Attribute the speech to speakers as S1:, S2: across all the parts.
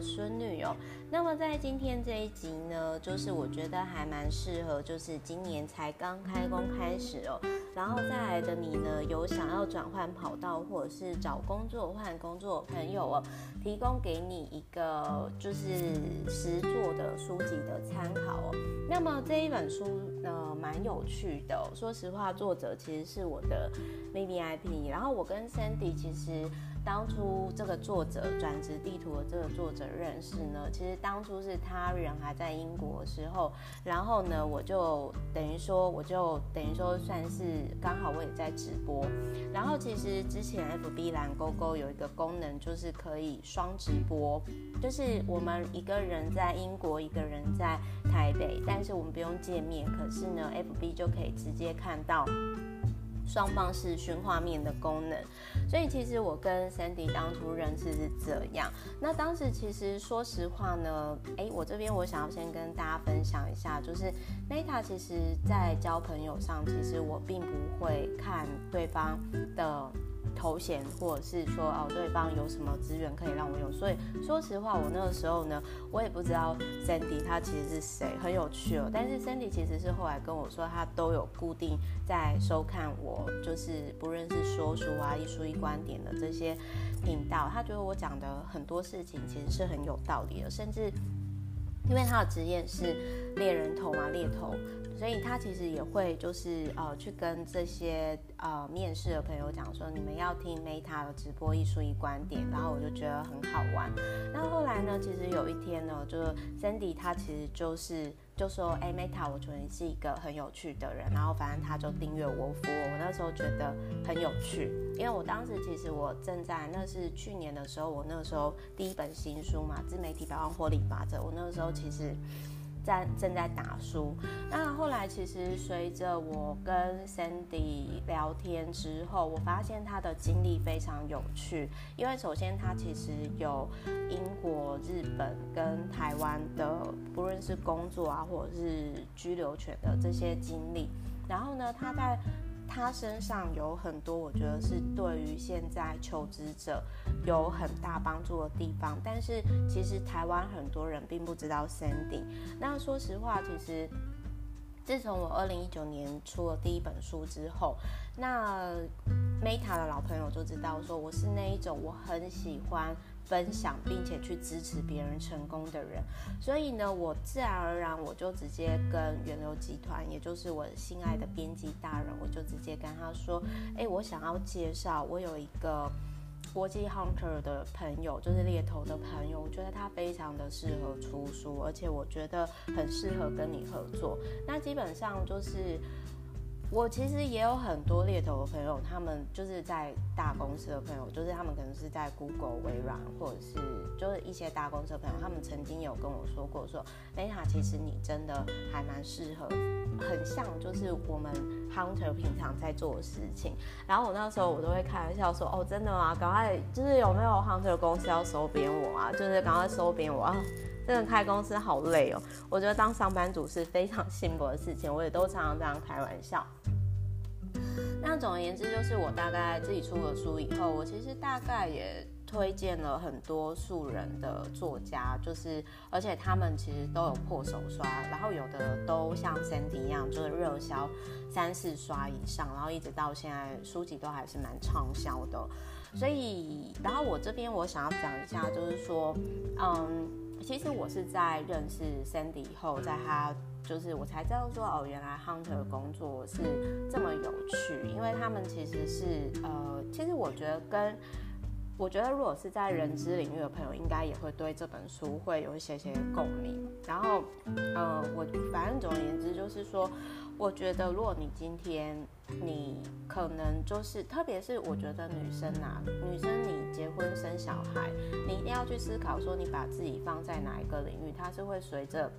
S1: 孙女哟。那么在今天这一集呢，就是我觉得还蛮适合，就是今年才刚开工开始哦，然后再来的你呢，有想要转换跑道或者是找工作换工作的朋友哦，提供给你一个就是实作的书籍的参考哦。那么这一本书呢，蛮有趣的，说实话，作者其实是我的 VVIP，然后我跟 Sandy 其实。当初这个作者转职地图的这个作者认识呢，其实当初是他人还在英国的时候，然后呢，我就等于说，我就等于说算是刚好我也在直播，然后其实之前 FB 蓝勾勾有一个功能，就是可以双直播，就是我们一个人在英国，一个人在台北，但是我们不用见面，可是呢，FB 就可以直接看到。双方视讯画面的功能，所以其实我跟 Sandy 当初认识是这样。那当时其实说实话呢，哎，我这边我想要先跟大家分享一下，就是 Meta 其实在交朋友上，其实我并不会看对方的。头衔，或者是说哦，对方有什么资源可以让我用。所以说实话，我那个时候呢，我也不知道 Sandy 他其实是谁，很有趣哦。但是 Sandy 其实是后来跟我说，他都有固定在收看我，就是不论是说书啊、一书一观点的这些频道，他觉得我讲的很多事情其实是很有道理的，甚至因为他的职业是猎人头嘛，猎头。所以他其实也会就是呃去跟这些呃面试的朋友讲说，你们要听 Meta 的直播一书一观点，然后我就觉得很好玩。那后来呢，其实有一天呢，就是 Sandy 他其实就是就说，哎，Meta，我觉得你是一个很有趣的人，然后反正他就订阅我服。我那时候觉得很有趣，因为我当时其实我正在那是去年的时候，我那个时候第一本新书嘛，自媒体百万获利法则，我那个时候其实。在正在打书，那后来其实随着我跟 Sandy 聊天之后，我发现他的经历非常有趣。因为首先他其实有英国、日本跟台湾的，不论是工作啊，或者是居留权的这些经历。然后呢，他在他身上有很多，我觉得是对于现在求职者有很大帮助的地方。但是其实台湾很多人并不知道 Sandy。那说实话，其实自从我二零一九年出了第一本书之后，那 Meta 的老朋友就知道说我是那一种我很喜欢。分享并且去支持别人成功的人，所以呢，我自然而然我就直接跟源流集团，也就是我心爱的编辑大人，我就直接跟他说：“诶，我想要介绍，我有一个国际 hunter 的朋友，就是猎头的朋友，我觉得他非常的适合出书，而且我觉得很适合跟你合作。那基本上就是。”我其实也有很多猎头的朋友，他们就是在大公司的朋友，就是他们可能是在 Google、微软，或者是就是一些大公司的朋友，他们曾经有跟我说过，说 Meta 其实你真的还蛮适合，很像就是我们 Hunter 平常在做的事情。然后我那时候我都会开玩笑说，哦，真的吗？赶快就是有没有 Hunter 公司要收编我啊？就是赶快收编我啊！真的开公司好累哦，我觉得当上班族是非常幸福的事情，我也都常常这样开玩笑。那总而言之，就是我大概自己出了书以后，我其实大概也推荐了很多素人的作家，就是而且他们其实都有破手刷，然后有的都像 Sandy 一样，就是热销三四刷以上，然后一直到现在书籍都还是蛮畅销的。所以，然后我这边我想要讲一下，就是说，嗯。其实我是在认识 Sandy 以后，在他就是我才知道说哦，原来 Hunter 的工作是这么有趣，因为他们其实是呃，其实我觉得跟我觉得如果是在人资领域的朋友，应该也会对这本书会有一些些共鸣。然后呃，我反正总而言之就是说。我觉得，如果你今天你可能就是，特别是我觉得女生啊，女生你结婚生小孩，你一定要去思考说，你把自己放在哪一个领域，它是会随着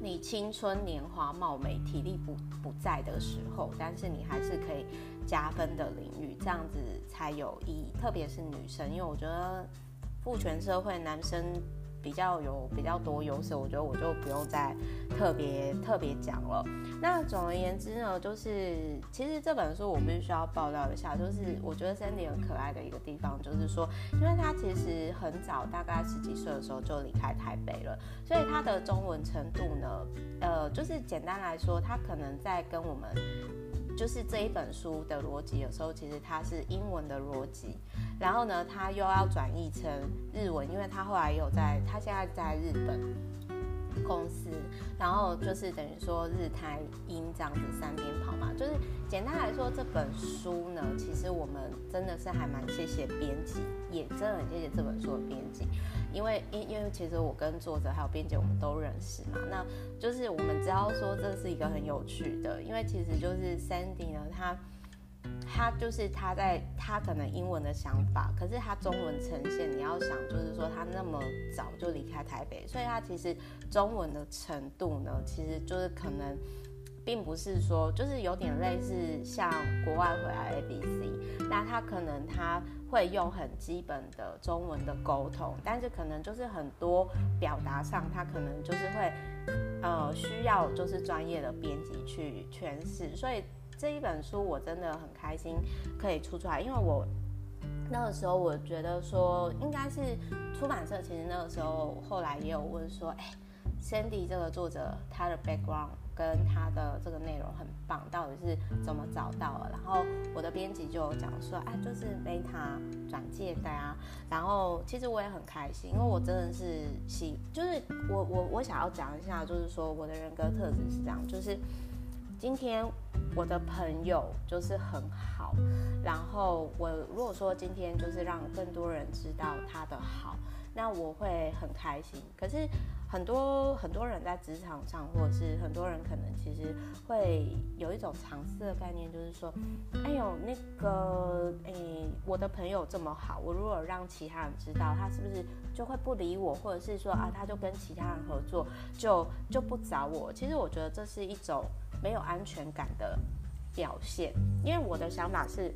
S1: 你青春年华、貌美、体力不不在的时候，但是你还是可以加分的领域，这样子才有意义。特别是女生，因为我觉得父权社会男生。比较有比较多优势，我觉得我就不用再特别特别讲了。那总而言之呢，就是其实这本书我必须要爆料一下，就是我觉得 Sandy 很可爱的一个地方，就是说，因为他其实很早，大概十几岁的时候就离开台北了，所以他的中文程度呢，呃，就是简单来说，他可能在跟我们。就是这一本书的逻辑，有时候其实它是英文的逻辑，然后呢，他又要转译成日文，因为他后来有在，他现在在日本。公司，然后就是等于说日台英这样子三边跑嘛，就是简单来说，这本书呢，其实我们真的是还蛮谢谢编辑，也真的很谢谢这本书的编，因为因因为其实我跟作者还有编辑我们都认识嘛，那就是我们知道说这是一个很有趣的，因为其实就是 Sandy 呢，他。他就是他在他可能英文的想法，可是他中文呈现，你要想就是说他那么早就离开台北，所以他其实中文的程度呢，其实就是可能并不是说就是有点类似像国外回来 ABC，那他可能他会用很基本的中文的沟通，但是可能就是很多表达上他可能就是会呃需要就是专业的编辑去诠释，所以。这一本书我真的很开心可以出出来，因为我那个时候我觉得说应该是出版社，其实那个时候后来也有问说，哎，Sandy 这个作者他的 background 跟他的这个内容很棒，到底是怎么找到的？然后我的编辑就讲说，哎，就是 Meta 转介的啊。然后其实我也很开心，因为我真的是喜，就是我我我想要讲一下，就是说我的人格特质是这样，就是。今天我的朋友就是很好，然后我如果说今天就是让更多人知道他的好，那我会很开心。可是很多很多人在职场上，或者是很多人可能其实会有一种尝试的概念，就是说，哎呦那个哎我的朋友这么好，我如果让其他人知道，他是不是就会不理我，或者是说啊他就跟其他人合作，就就不找我？其实我觉得这是一种。没有安全感的表现，因为我的想法是，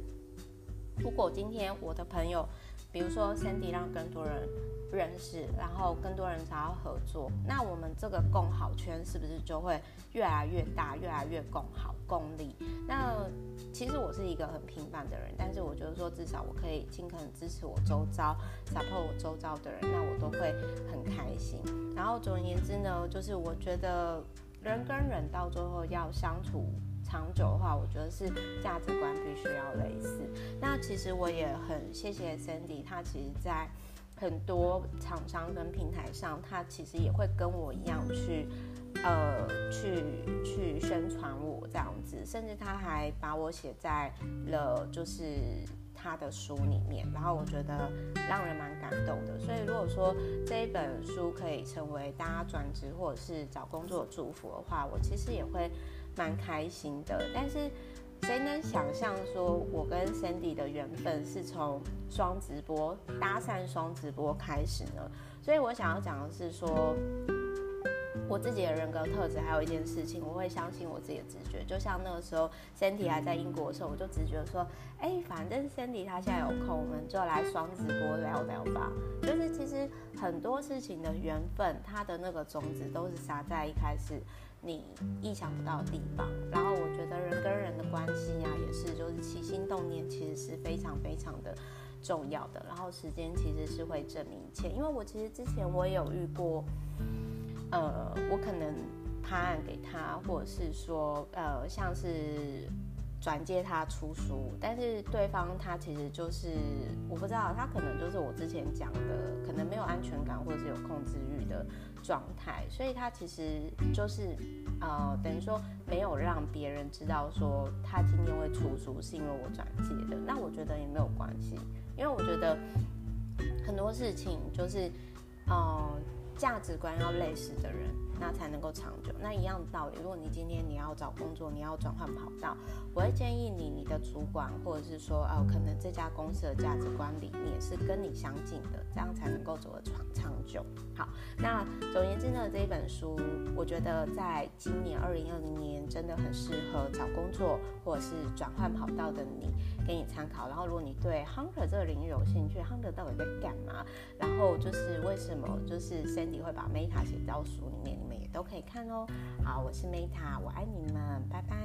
S1: 如果今天我的朋友，比如说 Sandy 让更多人认识，然后更多人想要合作，那我们这个共好圈是不是就会越来越大，越来越共好、共利？那其实我是一个很平凡的人，但是我觉得说至少我可以尽可能支持我周遭、support 我周遭的人，那我都会很开心。然后总而言之呢，就是我觉得。人跟人到最后要相处长久的话，我觉得是价值观必须要类似。那其实我也很谢谢 Sandy，他其实在很多厂商跟平台上，他其实也会跟我一样去，呃，去去宣传我这样子，甚至他还把我写在了就是。他的书里面，然后我觉得让人蛮感动的。所以如果说这一本书可以成为大家转职或者是找工作的祝福的话，我其实也会蛮开心的。但是谁能想象说我跟 Sandy 的缘分是从双直播搭讪双直播开始呢？所以我想要讲的是说。我自己的人格特质，还有一件事情，我会相信我自己的直觉。就像那个时候，Sandy 还在英国的时候，我就直觉说，哎、反正 Sandy 他现在有空，我们就来双直播聊聊吧。就是其实很多事情的缘分，它的那个种子都是撒在一开始你意想不到的地方。然后我觉得人跟人的关系啊，也是就是起心动念，其实是非常非常的重要的。然后时间其实是会证明一切，因为我其实之前我也有遇过。呃，我可能拍案给他，或者是说，呃，像是转借他出书，但是对方他其实就是我不知道，他可能就是我之前讲的，可能没有安全感或者是有控制欲的状态，所以他其实就是呃，等于说没有让别人知道说他今天会出书是因为我转借的，那我觉得也没有关系，因为我觉得很多事情就是，嗯、价值观要类似的人，那才能够长久。那一样的道理，如果你今天你要找工作，你要转换跑道，我会建议你，你的主管或者是说哦，可能这家公司的价值观理念是跟你相近的，这样才能够走得长长久。好，那总而言之呢，这一本书我觉得在今年二零二零年真的很适合找工作或者是转换跑道的你，给你参考。然后如果你对 Hunter 这个领域有兴趣，Hunter 到底在干嘛？然后就是为什么就是 Sandy 会把 Meta 写到书里面，都可以看哦。好，我是 Meta，我爱你们，拜拜。